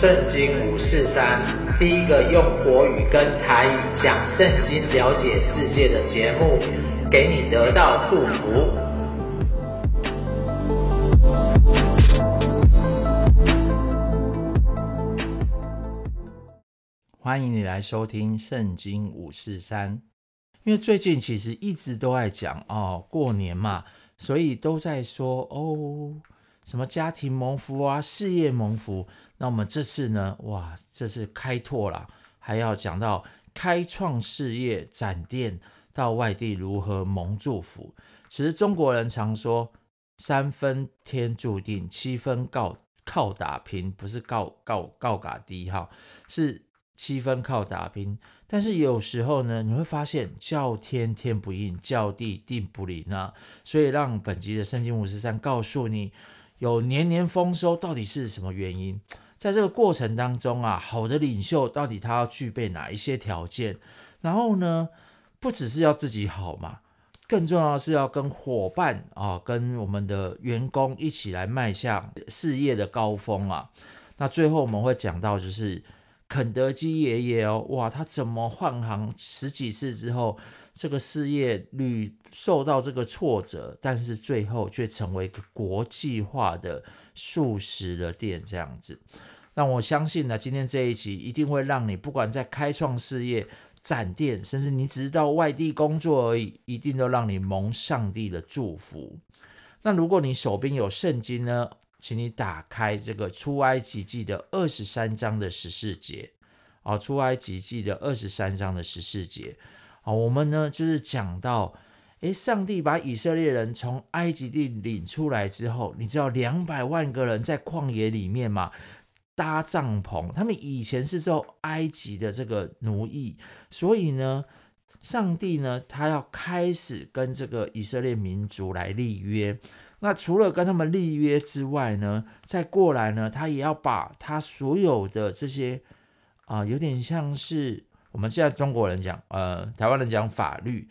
圣经五四三，第一个用国语跟台语讲圣经、了解世界的节目，给你得到祝福。欢迎你来收听圣经五四三。因为最近其实一直都在讲哦，过年嘛，所以都在说哦，什么家庭蒙福啊，事业蒙福。那我们这次呢，哇，这次开拓了，还要讲到开创事业、展店到外地如何蒙祝福。其实中国人常说三分天注定，七分靠靠打拼，不是告告告嘎低哈，是。七分靠打拼，但是有时候呢，你会发现叫天天不应，叫地地不灵啊。所以让本集的圣经五十三告诉你，有年年丰收到底是什么原因？在这个过程当中啊，好的领袖到底他要具备哪一些条件？然后呢，不只是要自己好嘛，更重要的是要跟伙伴啊，跟我们的员工一起来迈向事业的高峰啊。那最后我们会讲到就是。肯德基爷爷哦，哇，他怎么换行十几次之后，这个事业屡受到这个挫折，但是最后却成为一个国际化的速食的店这样子。那我相信呢，今天这一集一定会让你不管在开创事业、展店，甚至你只是到外地工作而已，一定都让你蒙上帝的祝福。那如果你手边有圣经呢？请你打开这个出埃及记的二十三章的十四节，啊，出埃及记的二十三章的十四节，啊，我们呢就是讲到，诶，上帝把以色列人从埃及地领出来之后，你知道两百万个人在旷野里面嘛，搭帐篷，他们以前是受埃及的这个奴役，所以呢，上帝呢，他要开始跟这个以色列民族来立约。那除了跟他们立约之外呢，再过来呢，他也要把他所有的这些啊、有点像是我们现在中国人讲，呃，台湾人讲法律，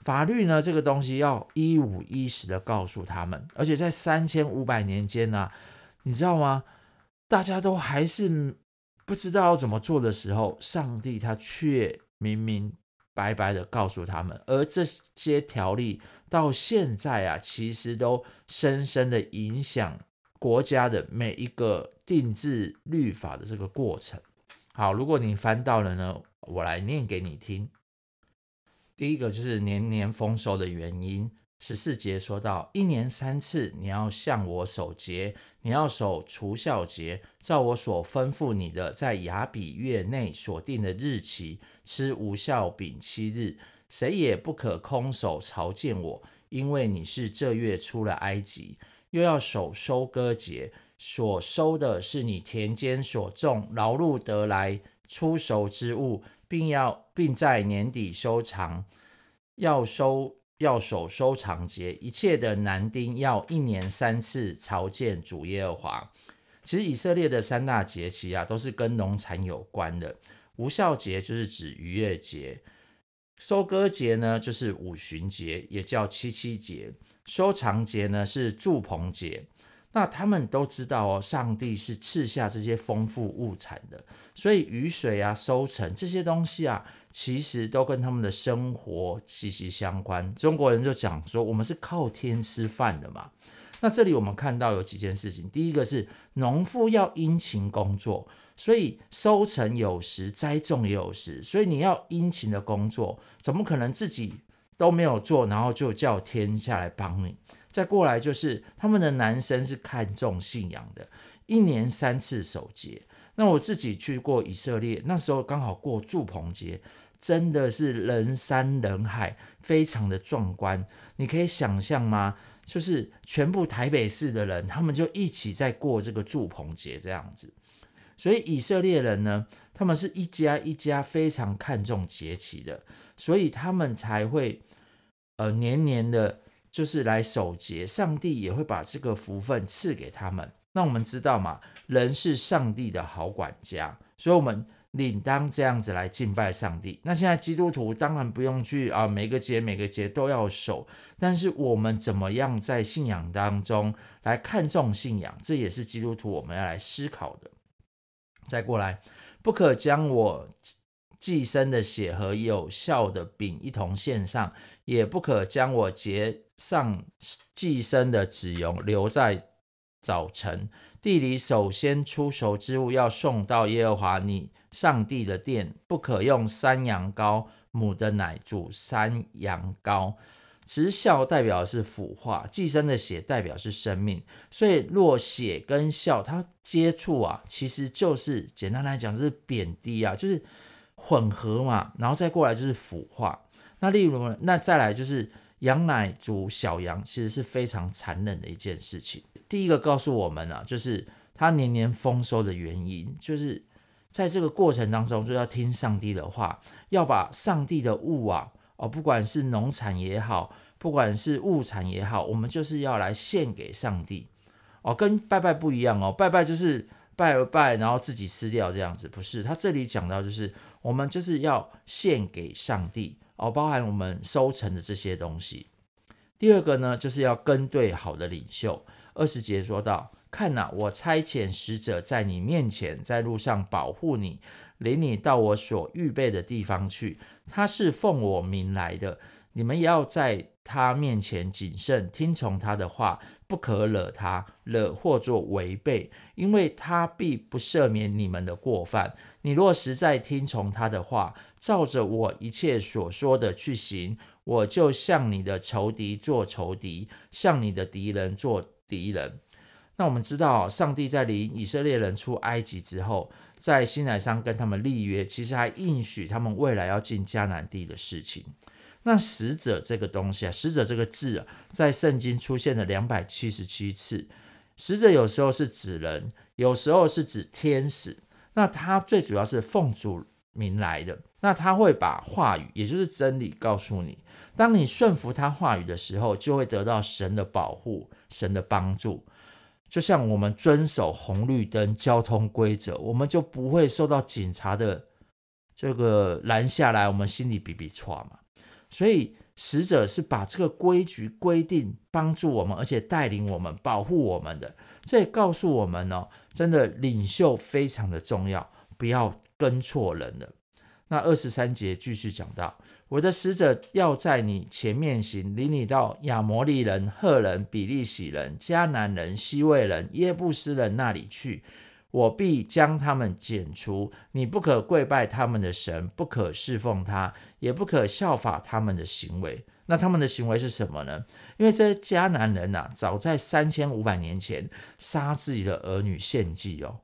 法律呢这个东西要一五一十的告诉他们，而且在三千五百年间呢、你知道吗？大家都还是不知道怎么做的时候，上帝他却明明白白的告诉他们，而这些条例到现在啊，其实都深深的影响国家的每一个定制律法的这个过程。好，如果你翻到了呢，我来念给你听。第一个就是年年丰收的原因。十四节说到，一年三次你要向我守节，你要守除酵节，照我所吩咐你的，在亚比月内所定的日期吃无酵饼七日，谁也不可空手朝见我，因为你是这月出了埃及。又要守收割节，所收的是你田间所种劳碌得来出熟之物，并要并在年底收藏，要收。要守收藏节，一切的男丁要一年三次朝见主耶和华。其实以色列的三大节期啊，都是跟农产有关的。无效节就是指逾越节，收割节呢就是五旬节，也叫七七节。收藏节呢是祝棚节。那他们都知道哦，上帝是赐下这些丰富物产的，所以雨水啊、收成这些东西啊，其实都跟他们的生活息息相关。中国人就讲说，我们是靠天吃饭的嘛。那这里我们看到有几件事情，第一个是农夫要殷勤工作，所以收成有时，栽种也有时，所以你要殷勤的工作，怎么可能自己都没有做，然后就叫天下来帮你？再过来就是他们的男生是看重信仰的，一年三次守节。那我自己去过以色列，那时候刚好过住棚节，真的是人山人海，非常的壮观。你可以想象吗？就是全部台北市的人，他们就一起在过这个住棚节这样子。所以以色列人呢，他们是一家一家非常看重节期的，所以他们才会呃年年的。就是来守节，上帝也会把这个福分赐给他们。那我们知道嘛，人是上帝的好管家，所以我们理当这样子来敬拜上帝。那现在基督徒当然不用去啊，每个节每个节都要守，但是我们怎么样在信仰当中来看重信仰，这也是基督徒我们要来思考的。再过来，不可将我寄生的血和有效的饼一同献上，也不可将我结上寄生的脂油留在早晨。地里首先出熟之物要送到耶和华你上帝的殿，不可用山羊羔母的奶煮山羊羔。其实酵代表的是腐化，寄生的血代表是生命，所以若血跟酵它接触啊，其实就是简单来讲是贬低啊，就是混合嘛，然后再过来就是腐化。那例如那再来就是羊奶煮小羊，其实是非常残忍的一件事情。第一个告诉我们啊，就是它年年丰收的原因，就是在这个过程当中就要听上帝的话，要把上帝的物啊。哦，不管是农产也好，不管是物产也好，我们就是要来献给上帝。哦，跟拜拜不一样哦，拜拜就是拜而拜，然后自己撕掉这样子，不是。他这里讲到就是，我们就是要献给上帝，哦，包含我们收成的这些东西。第二个呢，就是要跟对好的领袖。二十节说到，看哪，我差遣使者在你面前，在路上保护你。领你到我所预备的地方去，他是奉我名来的，你们要在他面前谨慎，听从他的话，不可惹他，惹或作违背，因为他必不赦免你们的过犯。你若实在听从他的话，照着我一切所说的去行，我就向你的仇敌做仇敌，向你的敌人做敌人。那我们知道，上帝在领以色列人出埃及之后，在西乃山跟他们立约，其实还应许他们未来要进迦南地的事情。那使者这个东西啊，使者这个字啊，在圣经出现了两百七十七次。使者有时候是指人，有时候是指天使。那他最主要是奉主名来的。那他会把话语，也就是真理告诉你。当你顺服他话语的时候，就会得到神的保护，神的帮助。就像我们遵守红绿灯交通规则，我们就不会受到警察的这个拦下来，我们心里比比错嘛。所以使者是把这个规矩规定帮助我们，而且带领我们、保护我们的。这也告诉我们呢，真的领袖非常的重要，不要跟错人了。那二十三节继续讲到。我的使者要在你前面行，领你到亚摩利人、赫人、比利洗人、迦南人、西魏人、耶布斯人那里去。我必将他们剪除。你不可跪拜他们的神，不可侍奉他，也不可效法他们的行为。那他们的行为是什么呢？因为这些迦南人呐、啊，早在三千五百年前杀自己的儿女献祭哦，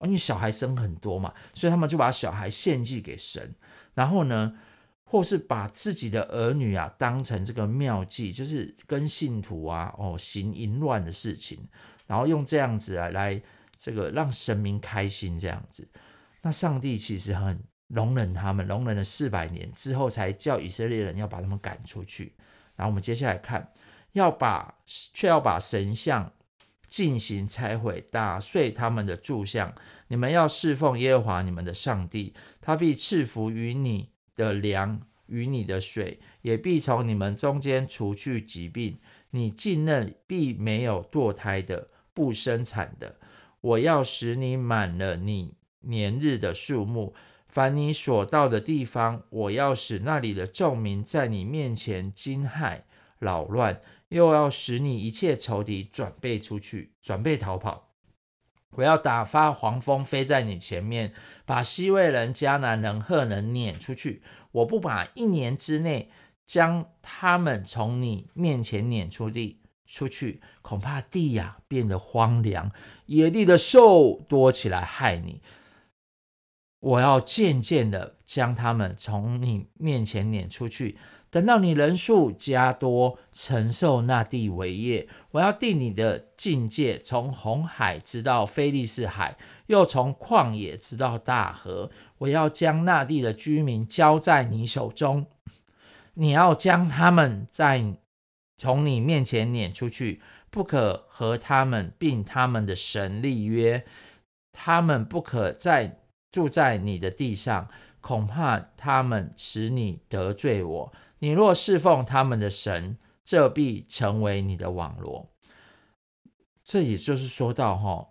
因为小孩生很多嘛，所以他们就把小孩献祭给神，然后呢，或是把自己的儿女啊当成这个妙计，就是跟信徒啊哦行淫乱的事情，然后用这样子啊来这个让神明开心这样子。那上帝其实很容忍他们，容忍了四百年之后，才叫以色列人要把他们赶出去。然后我们接下来看，要把却要把神像进行拆毁，打碎他们的柱像。你们要侍奉耶和华你们的上帝，他必赐福于你。的粮与你的水，也必从你们中间除去疾病。你境内必没有堕胎的、不生产的。我要使你满了你年日的数目。凡你所到的地方，我要使那里的众民在你面前惊骇、扰乱，又要使你一切仇敌转背出去，转背逃跑。我要打发黄蜂飞在你前面，把希未人、迦南人、赫人撵出去。我不把一年之内将他们从你面前撵出地出去，恐怕地呀、变得荒凉，野地的兽多起来害你。我要渐渐的将他们从你面前撵出去。等到你人数加多，承受那地为业，我要定你的境界，从红海直到非利士海，又从旷野直到大河。我要将那地的居民交在你手中，你要将他们在从你面前撵出去，不可和他们并他们的神立约，他们不可再住在你的地上，恐怕他们使你得罪我。你若侍奉他们的神，这必成为你的网罗。这也就是说到哈，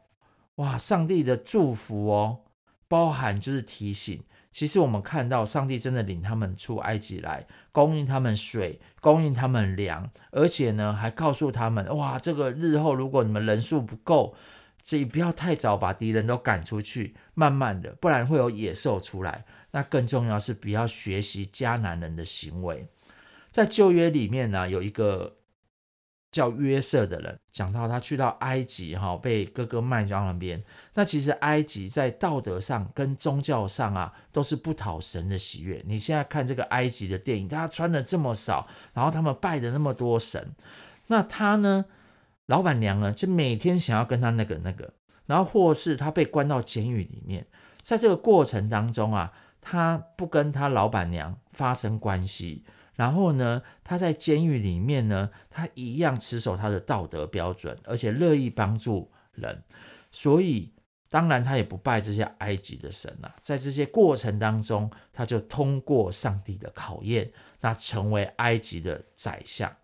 哇，上帝的祝福哦，包含就是提醒。其实我们看到上帝真的领他们出埃及来，供应他们水，供应他们粮，而且呢还告诉他们，哇，这个日后如果你们人数不够，所以不要太早把敌人都赶出去，慢慢的，不然会有野兽出来。那更重要是不要学习迦南人的行为。在旧约里面呢，有一个。叫约瑟的人讲到他去到埃及哈，被哥哥卖到那边。那其实埃及在道德上跟宗教上啊，都是不讨神的喜悦。你现在看这个埃及的电影，他穿的这么少，然后他们拜的那么多神，那他呢，老板娘呢，就每天想要跟他那个那个，然后或是他被关到监狱里面，在这个过程当中啊，他不跟他老板娘发生关系。然后呢，他在监狱里面呢，他一样持守他的道德标准，而且乐意帮助人。所以，当然他也不拜这些埃及的神啊。在这些过程当中，他就通过上帝的考验，那成为埃及的宰相。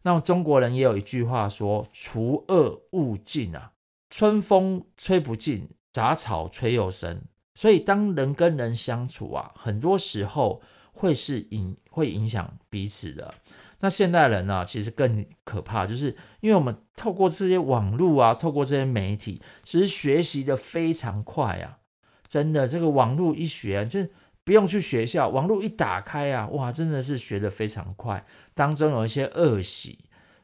那么中国人也有一句话说：“除恶务尽啊，春风吹不尽，杂草吹又生。”所以，当人跟人相处啊，很多时候。会是影会影响彼此的。那现代人呢、啊，其实更可怕，就是因为我们透过这些网络啊，透过这些媒体，其实学习的非常快啊。真的，这个网络一学，就不用去学校，网络一打开啊，哇，真的是学的非常快。当中有一些恶习，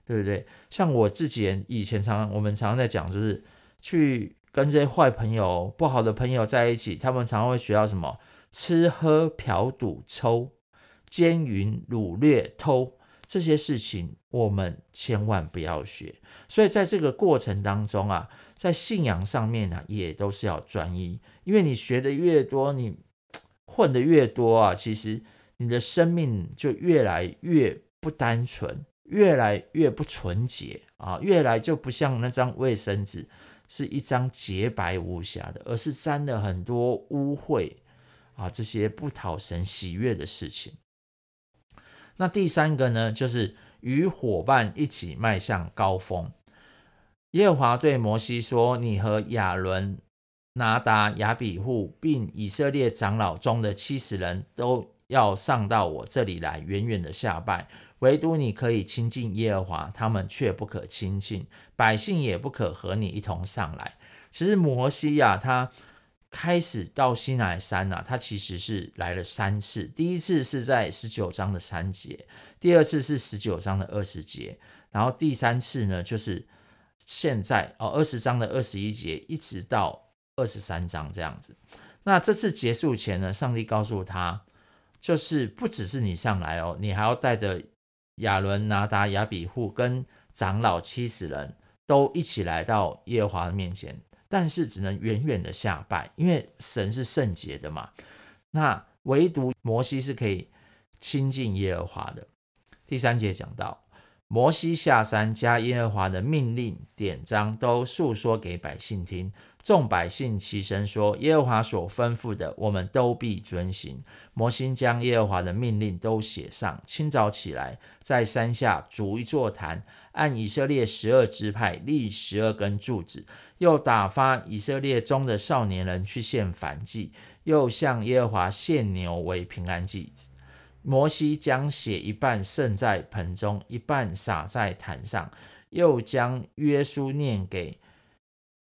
对不对？像我自己以前常常我们常常在讲，就是去跟这些坏朋友、不好的朋友在一起，他们常常会学到什么？吃喝嫖赌抽，奸淫掳掠偷，这些事情我们千万不要学。所以在这个过程当中啊，在信仰上面呢、啊，也都是要专一。因为你学的越多，你混的越多啊，其实你的生命就越来越不单纯，越来越不纯洁啊，越来就不像那张卫生纸是一张洁白无瑕的，而是沾了很多污秽。啊，这些不讨神喜悦的事情。那第三个呢，就是与伙伴一起迈向高峰。耶和华对摩西说：“你和亚伦、拿达、亚比户，并以色列长老中的七十人都要上到我这里来，远远的下拜。唯独你可以亲近耶和华，他们却不可亲近，百姓也不可和你一同上来。”其实摩西呀、他。开始到西乃山啊，他其实是来了三次。第一次是在十九章的三节，第二次是十九章的二十节，然后第三次呢，就是现在哦，二十章的二十一节一直到二十三章这样子。那这次结束前呢，上帝告诉他，就是不只是你上来哦，你还要带着亚伦、拿达、亚比户跟长老七十人都一起来到耶和华的面前。但是只能远远的下拜，因为神是圣洁的嘛。那唯独摩西是可以亲近耶和华的。第三节讲到，摩西下山，将耶和华的命令典章都述说给百姓听。众百姓齐声说：“耶和华所吩咐的，我们都必遵行。”摩西将耶和华的命令都写上。清早起来，在山下筑一座坛，按以色列十二支派立十二根柱子，又打发以色列中的少年人去献燔祭，又向耶和华献牛为平安祭。摩西将血一半盛在盆中，一半洒在坛上，又将约书念给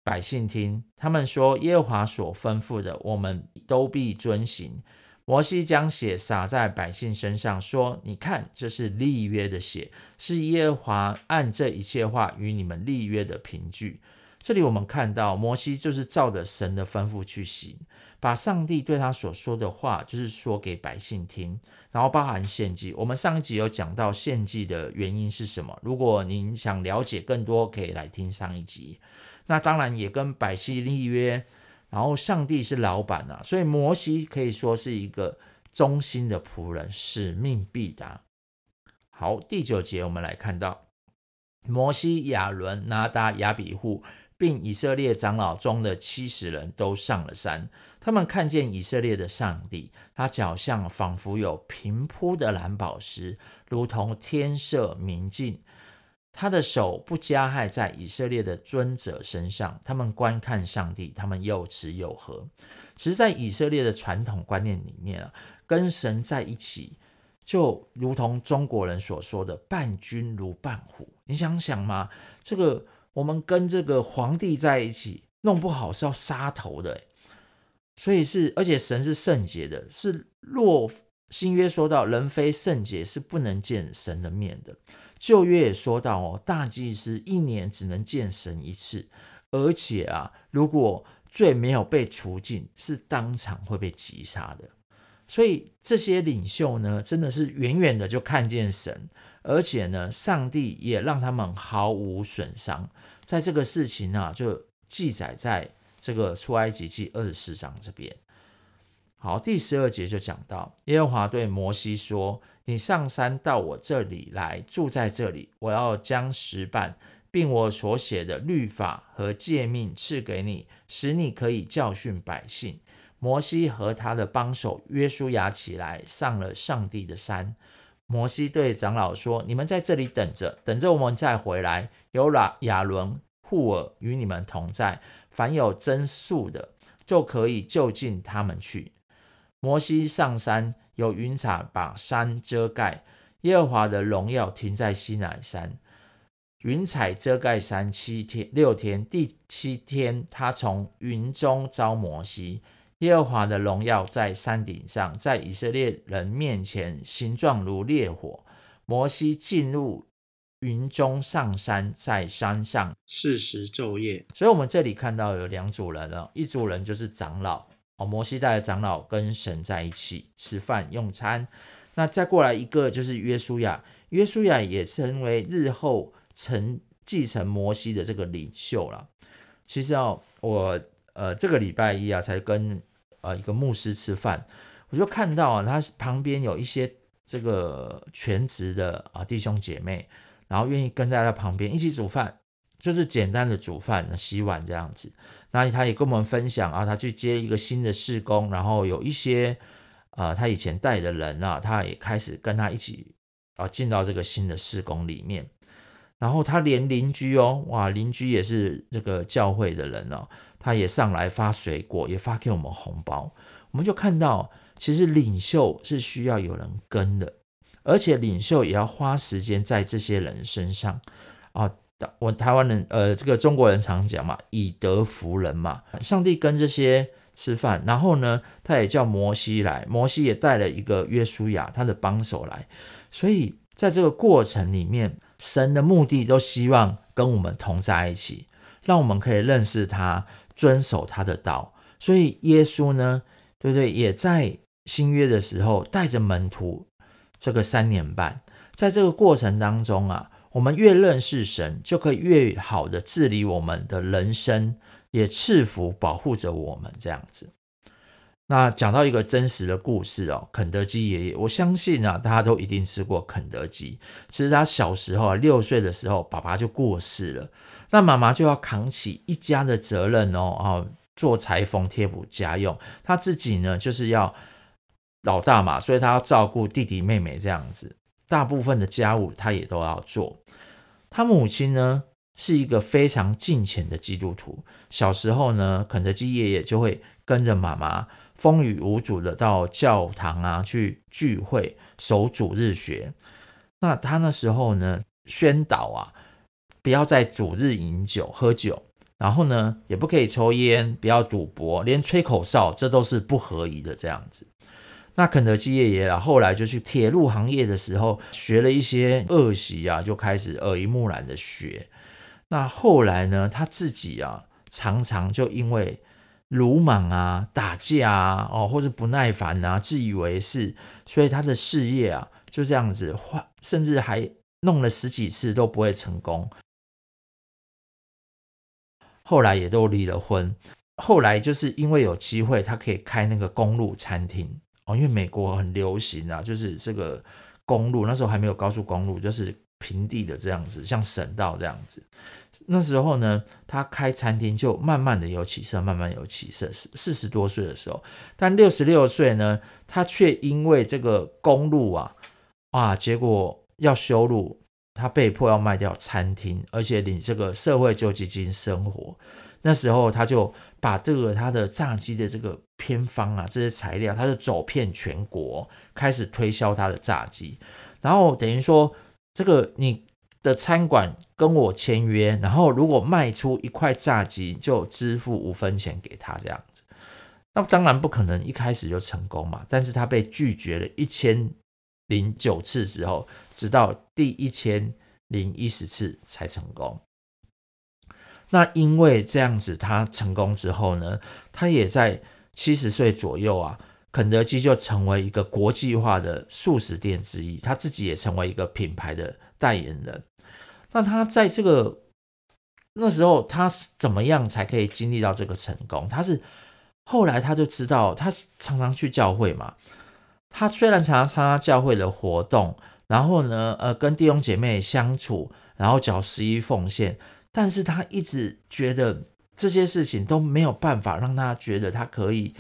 百姓听，他们说：“耶和华所吩咐的，我们都必遵行。”摩西将血洒在百姓身上，说：“你看，这是立约的血，是耶和华按这一切话与你们立约的凭据。”这里我们看到，摩西就是照着神的吩咐去行，把上帝对他所说的话，就是说给百姓听，然后包含献祭。我们上一集有讲到献祭的原因是什么？如果您想了解更多，可以来听上一集。那当然也跟百姓立约，然后上帝是老板啊，所以摩西可以说是一个忠心的仆人，使命必达。好，第九节我们来看到摩西、亚伦、拿达、亚比户，并以色列长老中的七十人都上了山，他们看见以色列的上帝，他脚下仿佛有平铺的蓝宝石，如同天色明净。他的手不加害在以色列的尊者身上，他们观看上帝，他们又吃又喝。其实，在以色列的传统观念里面啊，跟神在一起，就如同中国人所说的“伴君如伴虎”。你想想嘛，这个我们跟这个皇帝在一起，弄不好是要杀头的。所以是，而且神是圣洁的，是若新约说到人非圣洁是不能见神的面的。旧约也说到哦，大祭司一年只能见神一次，而且啊，如果罪没有被除尽，是当场会被击杀的。所以这些领袖呢，真的是远远的就看见神，而且呢，上帝也让他们毫无损伤。在这个事情啊，就记载在这个出埃及记二十四章这边。好，第十二节就讲到，耶和华对摩西说：“你上山到我这里来，住在这里，我要将石板，并我所写的律法和诫命赐给你，使你可以教训百姓。”摩西和他的帮手约书亚起来，上了上帝的山。摩西对长老说：“你们在这里等着，等着我们再回来。有亚伦、户珥与你们同在，凡有曾数的，就可以就近他们去。”摩西上山，有云彩把山遮盖。耶和华的荣耀停在西乃山，云彩遮盖山七天六天，第七天他从云中召摩西。耶和华的荣耀在山顶上，在以色列人面前形状如烈火。摩西进入云中上山，在山上四十昼夜。所以，我们这里看到有两组人了，一组人就是长老。哦摩西带着长老跟神在一起吃饭用餐，那再过来一个就是约书亚，约书亚也成为日后承继承摩西的这个领袖了。其实哦，我呃这个礼拜一啊才跟呃一个牧师吃饭，我就看到啊他旁边有一些这个全职的啊弟兄姐妹，然后愿意跟在他旁边一起煮饭。就是简单的煮饭、洗碗这样子。那他也跟我们分享啊，他去接一个新的事工，然后有一些呃他以前带的人啊，他也开始跟他一起啊进到这个新的事工里面。然后他连邻居哦，哇，邻居也是这个教会的人哦，他也上来发水果，也发给我们红包。我们就看到，其实领袖是需要有人跟的，而且领袖也要花时间在这些人身上啊。我台湾人，呃，这个中国人常讲嘛，以德服人嘛。上帝跟这些吃饭，然后呢，他也叫摩西来，摩西也带了一个约书亚，他的帮手来。所以在这个过程里面，神的目的都希望跟我们同在一起，让我们可以认识他，遵守他的道。所以耶稣呢，对不对？也在新约的时候带着门徒这个三年半，在这个过程当中啊。我们越认识神，就可以越好的治理我们的人生，也赐福保护着我们这样子。那讲到一个真实的故事哦，肯德基爷爷，我相信啊，大家都一定吃过肯德基。其实他小时候啊，六岁的时候，爸爸就过世了，那妈妈就要扛起一家的责任哦，啊，做裁缝贴补家用，他自己呢就是要老大嘛，所以他要照顾弟弟妹妹这样子。大部分的家务他也都要做。他母亲呢是一个非常敬虔的基督徒。小时候呢，肯德基爷爷就会跟着妈妈风雨无阻的到教堂啊去聚会守主日学。那他那时候呢宣导啊，不要在主日饮酒喝酒，然后呢也不可以抽烟，不要赌博，连吹口哨这都是不合宜的这样子。那肯德基爷爷啊，后来就去铁路行业的时候，学了一些恶习啊，就开始耳濡目染的学。那后来呢，他自己啊，常常就因为鲁莽啊、打架啊，哦，或是不耐烦啊、自以为是，所以他的事业啊，就这样子，甚至还弄了十几次都不会成功。后来也都离了婚。后来就是因为有机会，他可以开那个公路餐厅。哦，因为美国很流行啊，就是这个公路，那时候还没有高速公路，就是平地的这样子，像省道这样子。那时候呢，他开餐厅就慢慢的有起色，慢慢有起色。四四十多岁的时候，但六十六岁呢，他却因为这个公路啊，啊，结果要修路，他被迫要卖掉餐厅，而且领这个社会救济金生活。那时候他就把这个他的炸鸡的这个偏方啊，这些材料，他就走遍全国，开始推销他的炸鸡。然后等于说，这个你的餐馆跟我签约，然后如果卖出一块炸鸡，就支付五分钱给他这样子。那当然不可能一开始就成功嘛，但是他被拒绝了一千零九次之后，直到第一千零一十次才成功。那因为这样子，他成功之后呢，他也在七十岁左右啊，肯德基就成为一个国际化的速食店之一，他自己也成为一个品牌的代言人。那他在这个那时候，他怎么样才可以经历到这个成功？他是后来他就知道，他常常去教会嘛，他虽然常常参加教会的活动，然后呢，呃，跟弟兄姐妹相处，然后缴十一奉献。但是他一直觉得这些事情都没有办法让他觉得他可以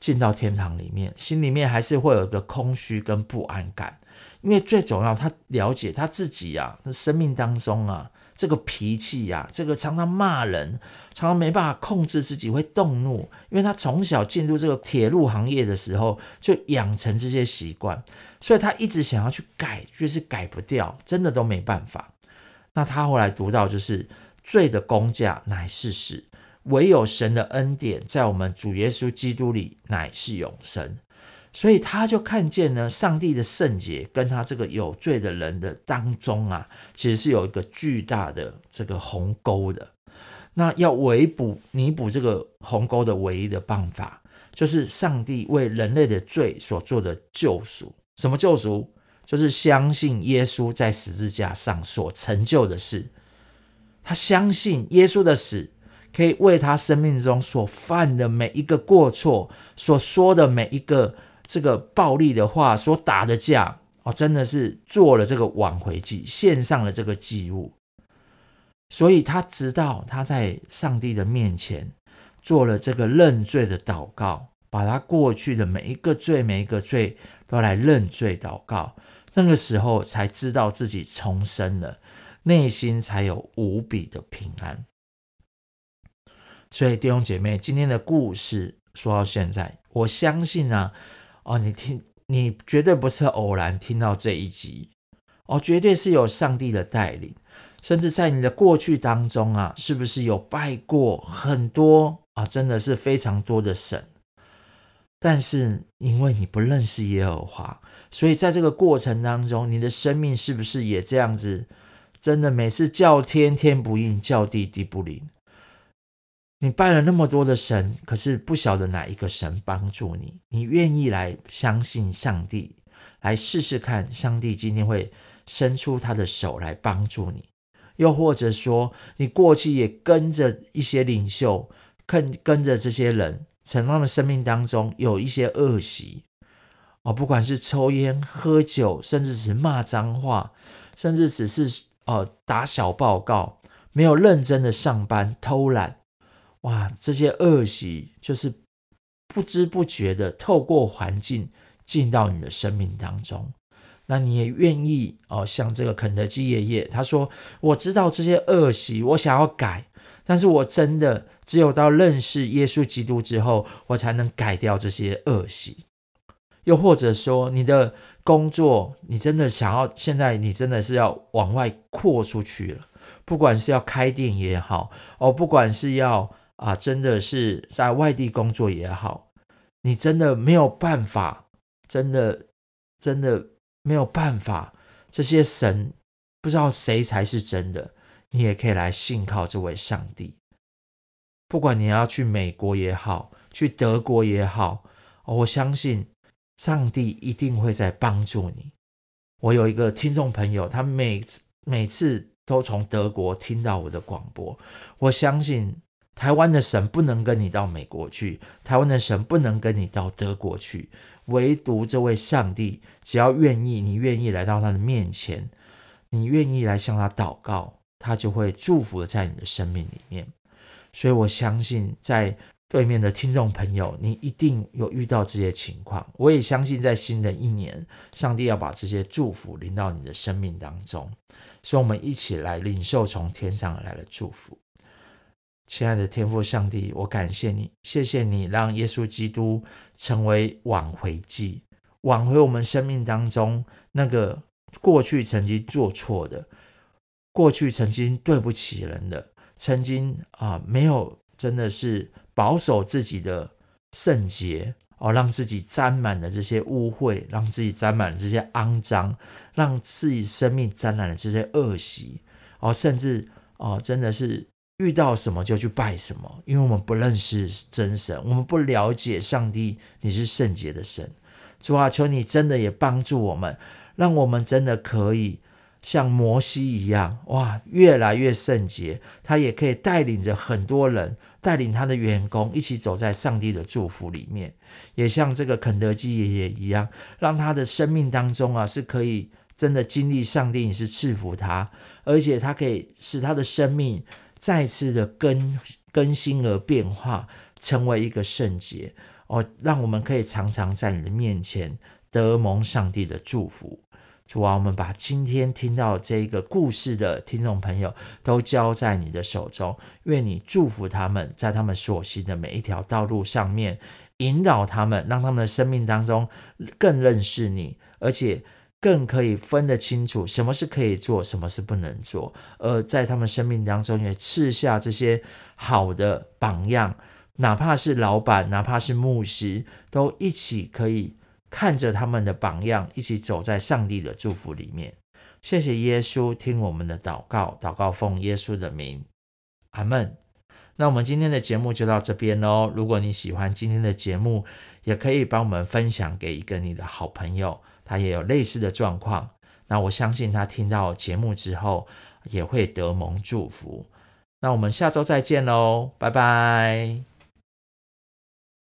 进到天堂里面，心里面还是会有一个空虚跟不安感。因为最重要，他了解他自己啊，生命当中啊，这个脾气呀、啊，这个常常骂人，常常没办法控制自己会动怒。因为他从小进入这个铁路行业的时候就养成这些习惯，所以他一直想要去改，就是改不掉，真的都没办法。那他后来读到就是罪的工价乃是死，唯有神的恩典在我们主耶稣基督里乃是永生。所以他就看见呢，上帝的圣洁跟他这个有罪的人的当中啊，其实是有一个巨大的这个鸿沟的。那要围补弥补这个鸿沟的唯一的办法，就是上帝为人类的罪所做的救赎。什么救赎？就是相信耶稣在十字架上所成就的事，他相信耶稣的死可以为他生命中所犯的每一个过错、所说的每一个这个暴力的话、所打的架，哦，真的是做了这个挽回祭，献上了这个祭物。所以他知道他在上帝的面前做了这个认罪的祷告，把他过去的每一个罪、每一个罪都来认罪祷告。那个时候才知道自己重生了，内心才有无比的平安。所以弟兄姐妹，今天的故事说到现在，我相信啊，哦，你听，你绝对不是偶然听到这一集，哦，绝对是有上帝的带领，甚至在你的过去当中啊，是不是有拜过很多啊，真的是非常多的神。但是因为你不认识耶和华，所以在这个过程当中，你的生命是不是也这样子？真的每次叫天天不应，叫地地不灵。你拜了那么多的神，可是不晓得哪一个神帮助你。你愿意来相信上帝，来试试看，上帝今天会伸出他的手来帮助你。又或者说，你过去也跟着一些领袖，跟跟着这些人。在他们生命当中有一些恶习哦，不管是抽烟、喝酒，甚至是骂脏话，甚至只是呃打小报告，没有认真的上班、偷懒，哇，这些恶习就是不知不觉的透过环境进到你的生命当中。那你也愿意哦，像这个肯德基爷爷，他说：“我知道这些恶习，我想要改。”但是我真的只有到认识耶稣基督之后，我才能改掉这些恶习。又或者说，你的工作，你真的想要，现在你真的是要往外扩出去了，不管是要开店也好，哦，不管是要啊，真的是在外地工作也好，你真的没有办法，真的真的没有办法，这些神不知道谁才是真的。你也可以来信靠这位上帝，不管你要去美国也好，去德国也好，我相信上帝一定会在帮助你。我有一个听众朋友，他每次每次都从德国听到我的广播。我相信台湾的神不能跟你到美国去，台湾的神不能跟你到德国去，唯独这位上帝，只要愿意，你愿意来到他的面前，你愿意来向他祷告。他就会祝福在你的生命里面，所以我相信，在对面的听众朋友，你一定有遇到这些情况。我也相信，在新的一年，上帝要把这些祝福临到你的生命当中。所以，我们一起来领受从天上而来的祝福。亲爱的天父上帝，我感谢你，谢谢你让耶稣基督成为挽回祭，挽回我们生命当中那个过去曾经做错的，过去曾经对不起人的，曾经啊没有真的是保守自己的圣洁哦，让自己沾满了这些污秽，让自己沾满了这些肮脏，让自己生命沾染了这些恶习哦，甚至哦真的是。遇到什么就去拜什么，因为我们不认识真神，我们不了解上帝，你是圣洁的神。主啊，求你真的也帮助我们，让我们真的可以像摩西一样，哇，越来越圣洁。他也可以带领着很多人，带领他的员工一起走在上帝的祝福里面，也像这个肯德基爷爷一样，让他的生命当中啊是可以真的经历上帝，你是赐福他，而且他可以使他的生命。再次的更更新而变化，成为一个圣洁哦，让我们可以常常在你的面前得蒙上帝的祝福。主啊，我们把今天听到这个故事的听众朋友都交在你的手中，愿你祝福他们，在他们所行的每一条道路上面引导他们，让他们的生命当中更认识你，而且。更可以分得清楚什么是可以做，什么是不能做，而在他们生命当中也赐下这些好的榜样，哪怕是老板，哪怕是牧师，都一起可以看着他们的榜样，一起走在上帝的祝福里面。谢谢耶稣，听我们的祷告，祷告奉耶稣的名，阿门。那我们今天的节目就到这边喽。如果你喜欢今天的节目，也可以帮我们分享给一个你的好朋友。他也有类似的状况，那我相信他听到节目之后也会得蒙祝福。那我们下周再见喽，拜拜。